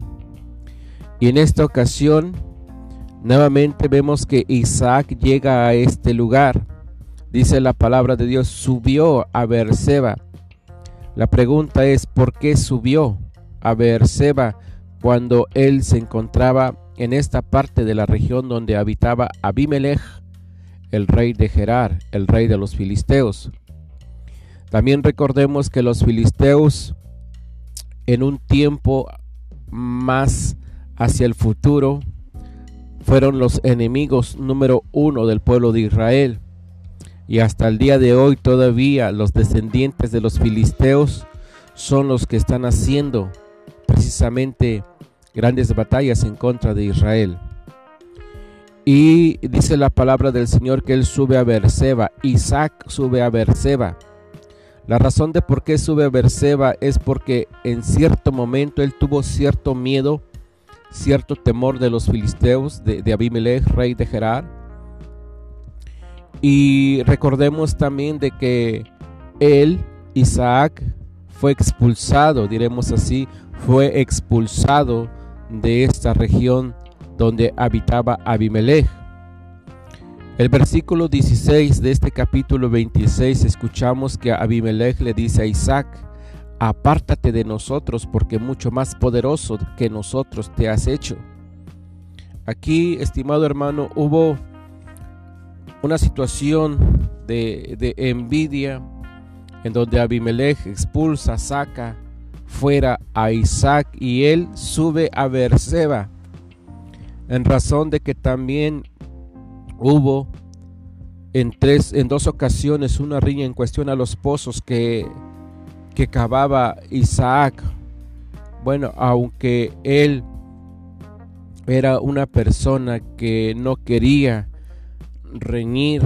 Y en esta ocasión, nuevamente vemos que Isaac llega a este lugar. Dice la palabra de Dios, subió a Beerseba. La pregunta es, ¿por qué subió a Beerseba cuando él se encontraba en esta parte de la región donde habitaba Abimelech, el rey de Gerar, el rey de los filisteos? También recordemos que los filisteos en un tiempo más hacia el futuro, fueron los enemigos número uno del pueblo de Israel. Y hasta el día de hoy todavía los descendientes de los filisteos son los que están haciendo precisamente grandes batallas en contra de Israel. Y dice la palabra del Señor que él sube a Berseba, Isaac sube a Berseba. La razón de por qué sube a Berseba es porque en cierto momento él tuvo cierto miedo, cierto temor de los filisteos, de, Abimelech, rey de Gerar. Y recordemos también de que él, Isaac, fue expulsado, diremos así, fue expulsado de esta región donde habitaba Abimelech. El versículo 16 de este capítulo 26 escuchamos que Abimelech le dice a Isaac, apártate de nosotros porque mucho más poderoso que nosotros te has hecho. Aquí, estimado hermano, hubo una situación de, de envidia en donde Abimelech expulsa, saca fuera a Isaac y él sube a Berseba en razón de que también Hubo en, tres, en dos ocasiones una riña en cuestión a los pozos que, que cavaba Isaac. Bueno, aunque él era una persona que no quería reñir,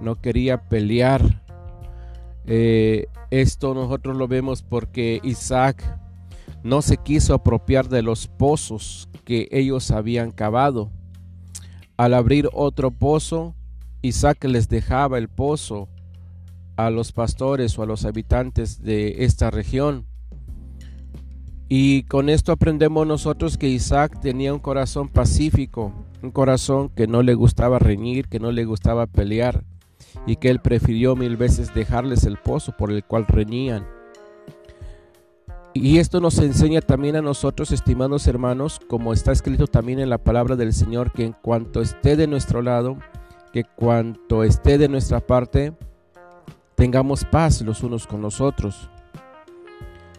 no quería pelear. Eh, esto nosotros lo vemos porque Isaac no se quiso apropiar de los pozos que ellos habían cavado. Al abrir otro pozo, Isaac les dejaba el pozo a los pastores o a los habitantes de esta región. Y con esto aprendemos nosotros que Isaac tenía un corazón pacífico, un corazón que no le gustaba reñir, que no le gustaba pelear. y que él prefirió mil veces dejarles el pozo por el cual reñían. Y esto nos enseña también a nosotros, estimados hermanos, como está escrito también en la palabra del Señor, que en cuanto esté de nuestro lado, que cuanto esté de nuestra parte, tengamos paz los unos con los otros.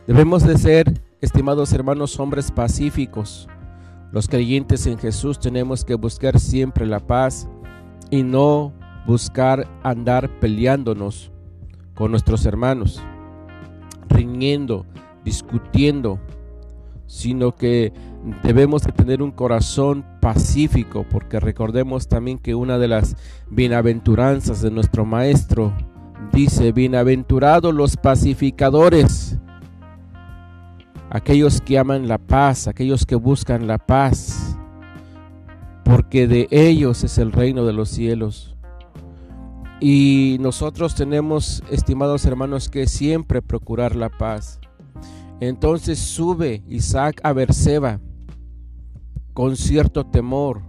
Debemos de ser, estimados hermanos, hombres pacíficos. Los creyentes en Jesús tenemos que buscar siempre la paz y no buscar andar peleándonos con nuestros hermanos, riñendo, discutiendo, sino que debemos de tener un corazón pacífico, porque recordemos también que una de las bienaventuranzas de nuestro Maestro dice, bienaventurados los pacificadores, aquellos que aman la paz, aquellos que buscan la paz, porque de ellos es el reino de los cielos. Y nosotros tenemos, estimados hermanos, que siempre procurar la paz. Entonces sube Isaac a Berseba con cierto temor.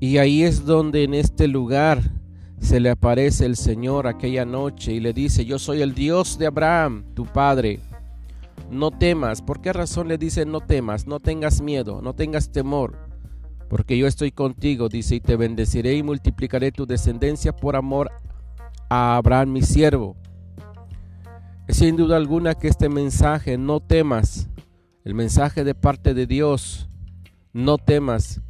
Y ahí es donde en este lugar se le aparece el Señor aquella noche y le dice, yo soy el Dios de Abraham, tu padre. No temas. ¿Por qué razón le dice no temas? No tengas miedo, no tengas temor. Porque yo estoy contigo, dice, y te bendeciré y multiplicaré tu descendencia por amor a Abraham mi siervo sin duda alguna que este mensaje, no temas, el mensaje de parte de Dios, no temas,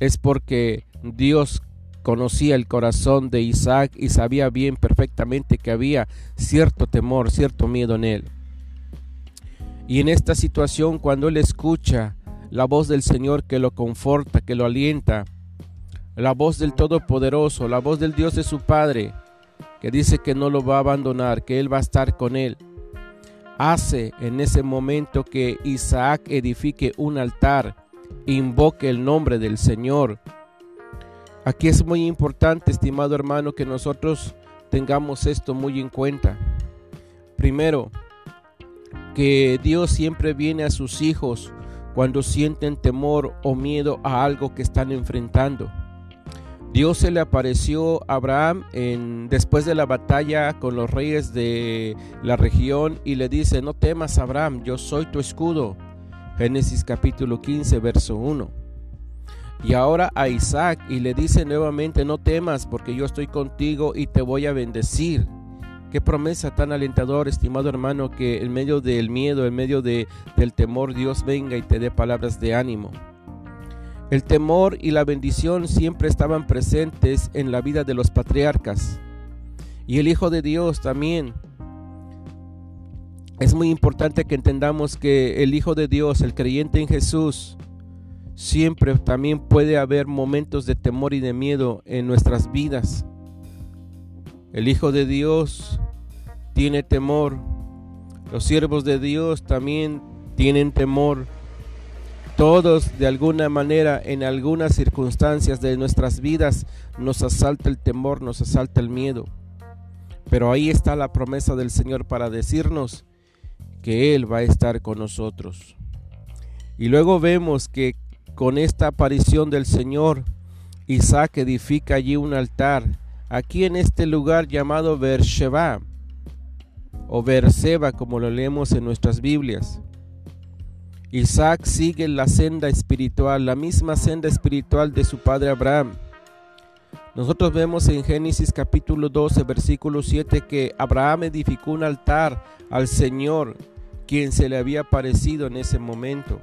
es porque Dios conocía el corazón de Isaac y sabía bien perfectamente que había cierto temor, cierto miedo en él. Y en esta situación, cuando él escucha la voz del Señor que lo conforta, que lo alienta, la voz del Todopoderoso, la voz del Dios de su Padre, que dice que no lo va a abandonar, que Él va a estar con él. Hace en ese momento que Isaac edifique un altar, invoque el nombre del Señor. Aquí es muy importante, estimado hermano, que nosotros tengamos esto muy en cuenta. Primero, que Dios siempre viene a sus hijos cuando sienten temor o miedo a algo que están enfrentando. Dios se le apareció a Abraham en, después de la batalla con los reyes de la región y le dice, no temas Abraham, yo soy tu escudo. Génesis capítulo 15, verso 1. Y ahora a Isaac y le dice nuevamente, no temas porque yo estoy contigo y te voy a bendecir. Qué promesa tan alentadora, estimado hermano, que en medio del miedo, en medio de, del temor, Dios venga y te dé palabras de ánimo. El temor y la bendición siempre estaban presentes en la vida de los patriarcas. Y el Hijo de Dios también. Es muy importante que entendamos que el Hijo de Dios, el creyente en Jesús, siempre también puede haber momentos de temor y de miedo en nuestras vidas. El Hijo de Dios tiene temor. Los siervos de Dios también tienen temor. Todos de alguna manera, en algunas circunstancias de nuestras vidas, nos asalta el temor, nos asalta el miedo. Pero ahí está la promesa del Señor para decirnos que Él va a estar con nosotros. Y luego vemos que con esta aparición del Señor, Isaac edifica allí un altar, aquí en este lugar llamado Beersheba, o Beerseba como lo leemos en nuestras Biblias. Isaac sigue la senda espiritual, la misma senda espiritual de su padre Abraham. Nosotros vemos en Génesis capítulo 12, versículo 7 que Abraham edificó un altar al Señor, quien se le había aparecido en ese momento.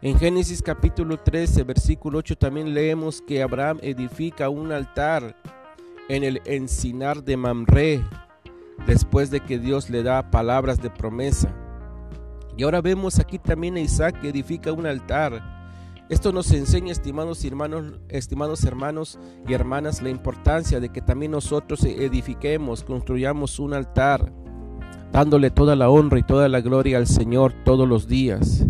En Génesis capítulo 13, versículo 8 también leemos que Abraham edifica un altar en el encinar de Mamre, después de que Dios le da palabras de promesa. Y ahora vemos aquí también a Isaac que edifica un altar. Esto nos enseña, estimados hermanos, estimados hermanos y hermanas, la importancia de que también nosotros edifiquemos, construyamos un altar, dándole toda la honra y toda la gloria al Señor todos los días.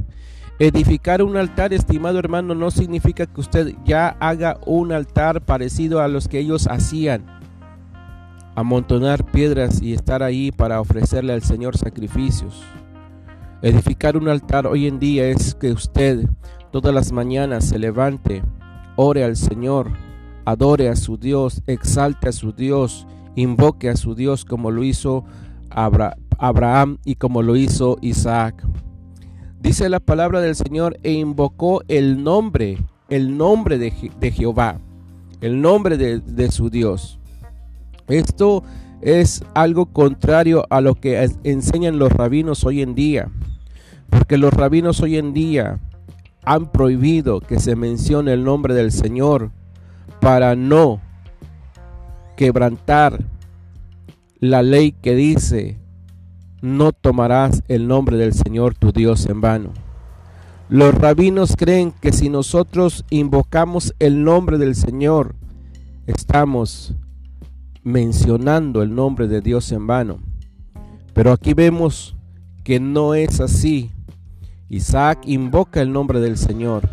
Edificar un altar, estimado hermano, no significa que usted ya haga un altar parecido a los que ellos hacían. Amontonar piedras y estar ahí para ofrecerle al Señor sacrificios. Edificar un altar hoy en día es que usted todas las mañanas se levante, ore al Señor, adore a su Dios, exalte a su Dios, invoque a su Dios como lo hizo Abraham y como lo hizo Isaac. Dice la palabra del Señor e invocó el nombre, el nombre de, Jehová, el nombre de, de su Dios. Esto es algo contrario a lo que enseñan los rabinos hoy en día, porque los rabinos hoy en día han prohibido que se mencione el nombre del Señor para no quebrantar la ley que dice, no tomarás el nombre del Señor tu Dios en vano. Los rabinos creen que si nosotros invocamos el nombre del Señor, estamos mencionando el nombre de Dios en vano. Pero aquí vemos que no es así. Isaac invoca el nombre del Señor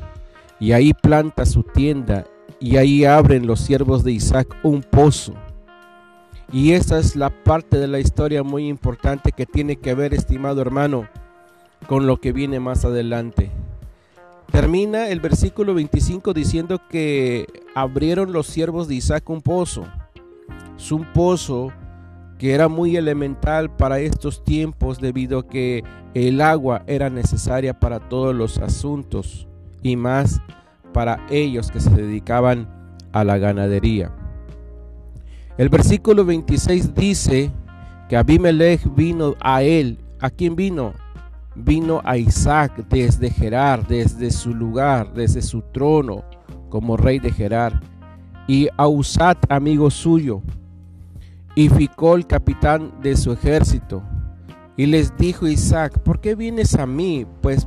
y ahí planta su tienda y ahí abren los siervos de Isaac un pozo. Y esa es la parte de la historia muy importante que tiene que ver, estimado hermano, con lo que viene más adelante. Termina el versículo 25 diciendo que abrieron los siervos de Isaac un pozo. Es un pozo que era muy elemental para estos tiempos debido a que el agua era necesaria para todos los asuntos y más para ellos que se dedicaban a la ganadería. El versículo 26 dice que Abimelech vino a él. ¿A quién vino? Vino a Isaac desde Gerar, desde su lugar, desde su trono como rey de Gerar. Y a Usat, amigo suyo, y Ficol, capitán de su ejército. Y les dijo Isaac, ¿por qué vienes a mí? Pues,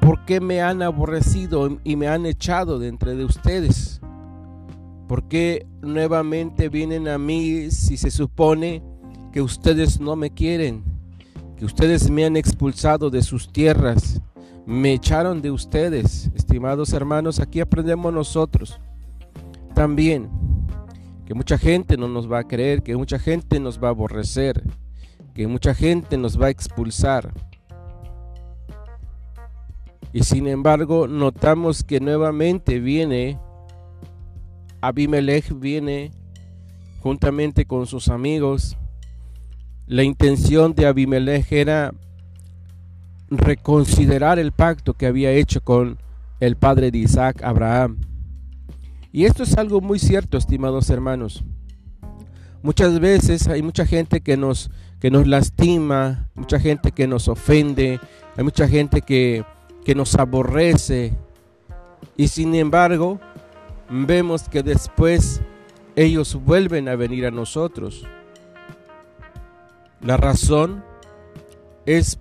¿por qué me han aborrecido y me han echado de entre de ustedes? ¿Por qué nuevamente vienen a mí si se supone que ustedes no me quieren? Que ustedes me han expulsado de sus tierras, me echaron de ustedes. Estimados hermanos, aquí aprendemos nosotros también que mucha gente no nos va a creer, que mucha gente nos va a aborrecer, que mucha gente nos va a expulsar. Y sin embargo, notamos que nuevamente viene Abimelech viene juntamente con sus amigos. La intención de Abimelech era reconsiderar el pacto que había hecho con el padre de Isaac, Abraham. Y esto es algo muy cierto, estimados hermanos. Muchas veces hay mucha gente que nos, que nos lastima, mucha gente que nos ofende, hay mucha gente que, que nos aborrece. Y sin embargo, vemos que después ellos vuelven a venir a nosotros. La razón es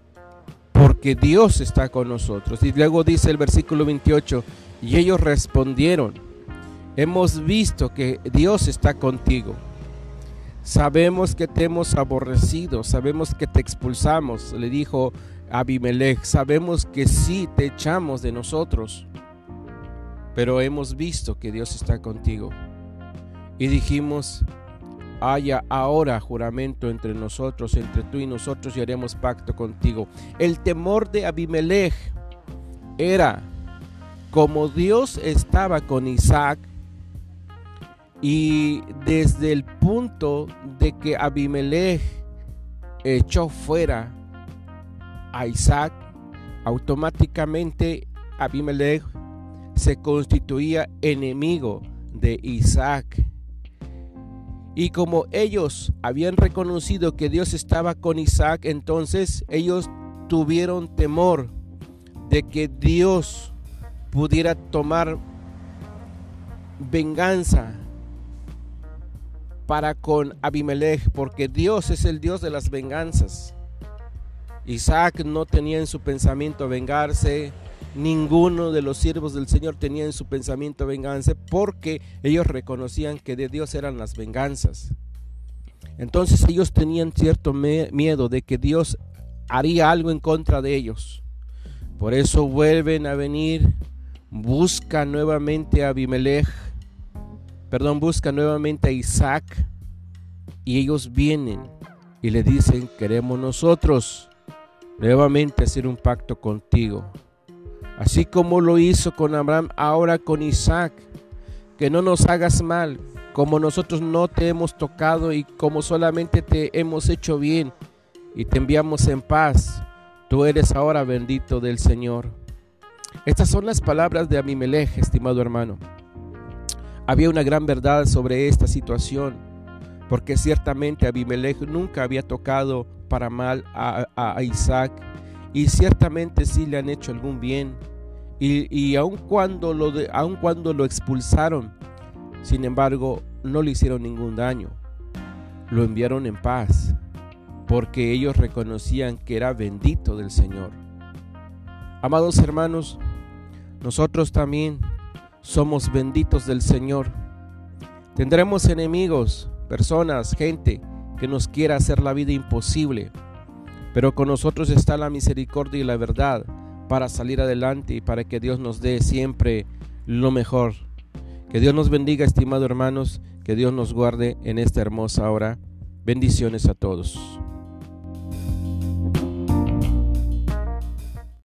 porque Dios está con nosotros. Y luego dice el versículo 28, y ellos respondieron, Hemos visto que Dios está contigo. Sabemos que te hemos aborrecido, sabemos que te expulsamos, le dijo Abimelech. Sabemos que sí te echamos de nosotros, pero hemos visto que Dios está contigo. Y dijimos, haya ahora juramento entre nosotros, entre tú y nosotros, y haremos pacto contigo. El temor de Abimelech era, como Dios estaba con Isaac, y desde el punto de que Abimelech echó fuera a Isaac, automáticamente Abimelech se constituía enemigo de Isaac. Y como ellos habían reconocido que Dios estaba con Isaac, entonces ellos tuvieron temor de que Dios pudiera tomar venganza para con Abimelech, porque Dios es el Dios de las venganzas. Isaac no tenía en su pensamiento vengarse, ninguno de los siervos del Señor tenía en su pensamiento vengarse, porque ellos reconocían que de Dios eran las venganzas. Entonces ellos tenían cierto miedo de que Dios haría algo en contra de ellos. Por eso vuelven a venir, buscan nuevamente a Abimelech perdón, busca nuevamente a Isaac y ellos vienen y le dicen, queremos nosotros nuevamente hacer un pacto contigo. Así como lo hizo con Abraham, ahora con Isaac. que no nos hagas mal, como nosotros no te hemos tocado y como solamente te hemos hecho bien y te enviamos en paz. Tú eres ahora bendito del Señor. Estas son las palabras de Abimelech, estimado hermano. Había una gran verdad sobre esta situación, porque ciertamente Abimelech nunca había tocado para mal a, Isaac y ciertamente sí le han hecho algún bien. Y, aun, cuando lo aun cuando lo expulsaron, sin embargo, no le hicieron ningún daño. Lo enviaron en paz, porque ellos reconocían que era bendito del Señor. Amados hermanos, nosotros también somos benditos del Señor. Tendremos enemigos, personas, gente que nos quiera hacer la vida imposible, pero con nosotros está la misericordia y la verdad para salir adelante y para que Dios nos dé siempre lo mejor. Que Dios nos bendiga, estimados hermanos, que Dios nos guarde en esta hermosa hora. Bendiciones a todos.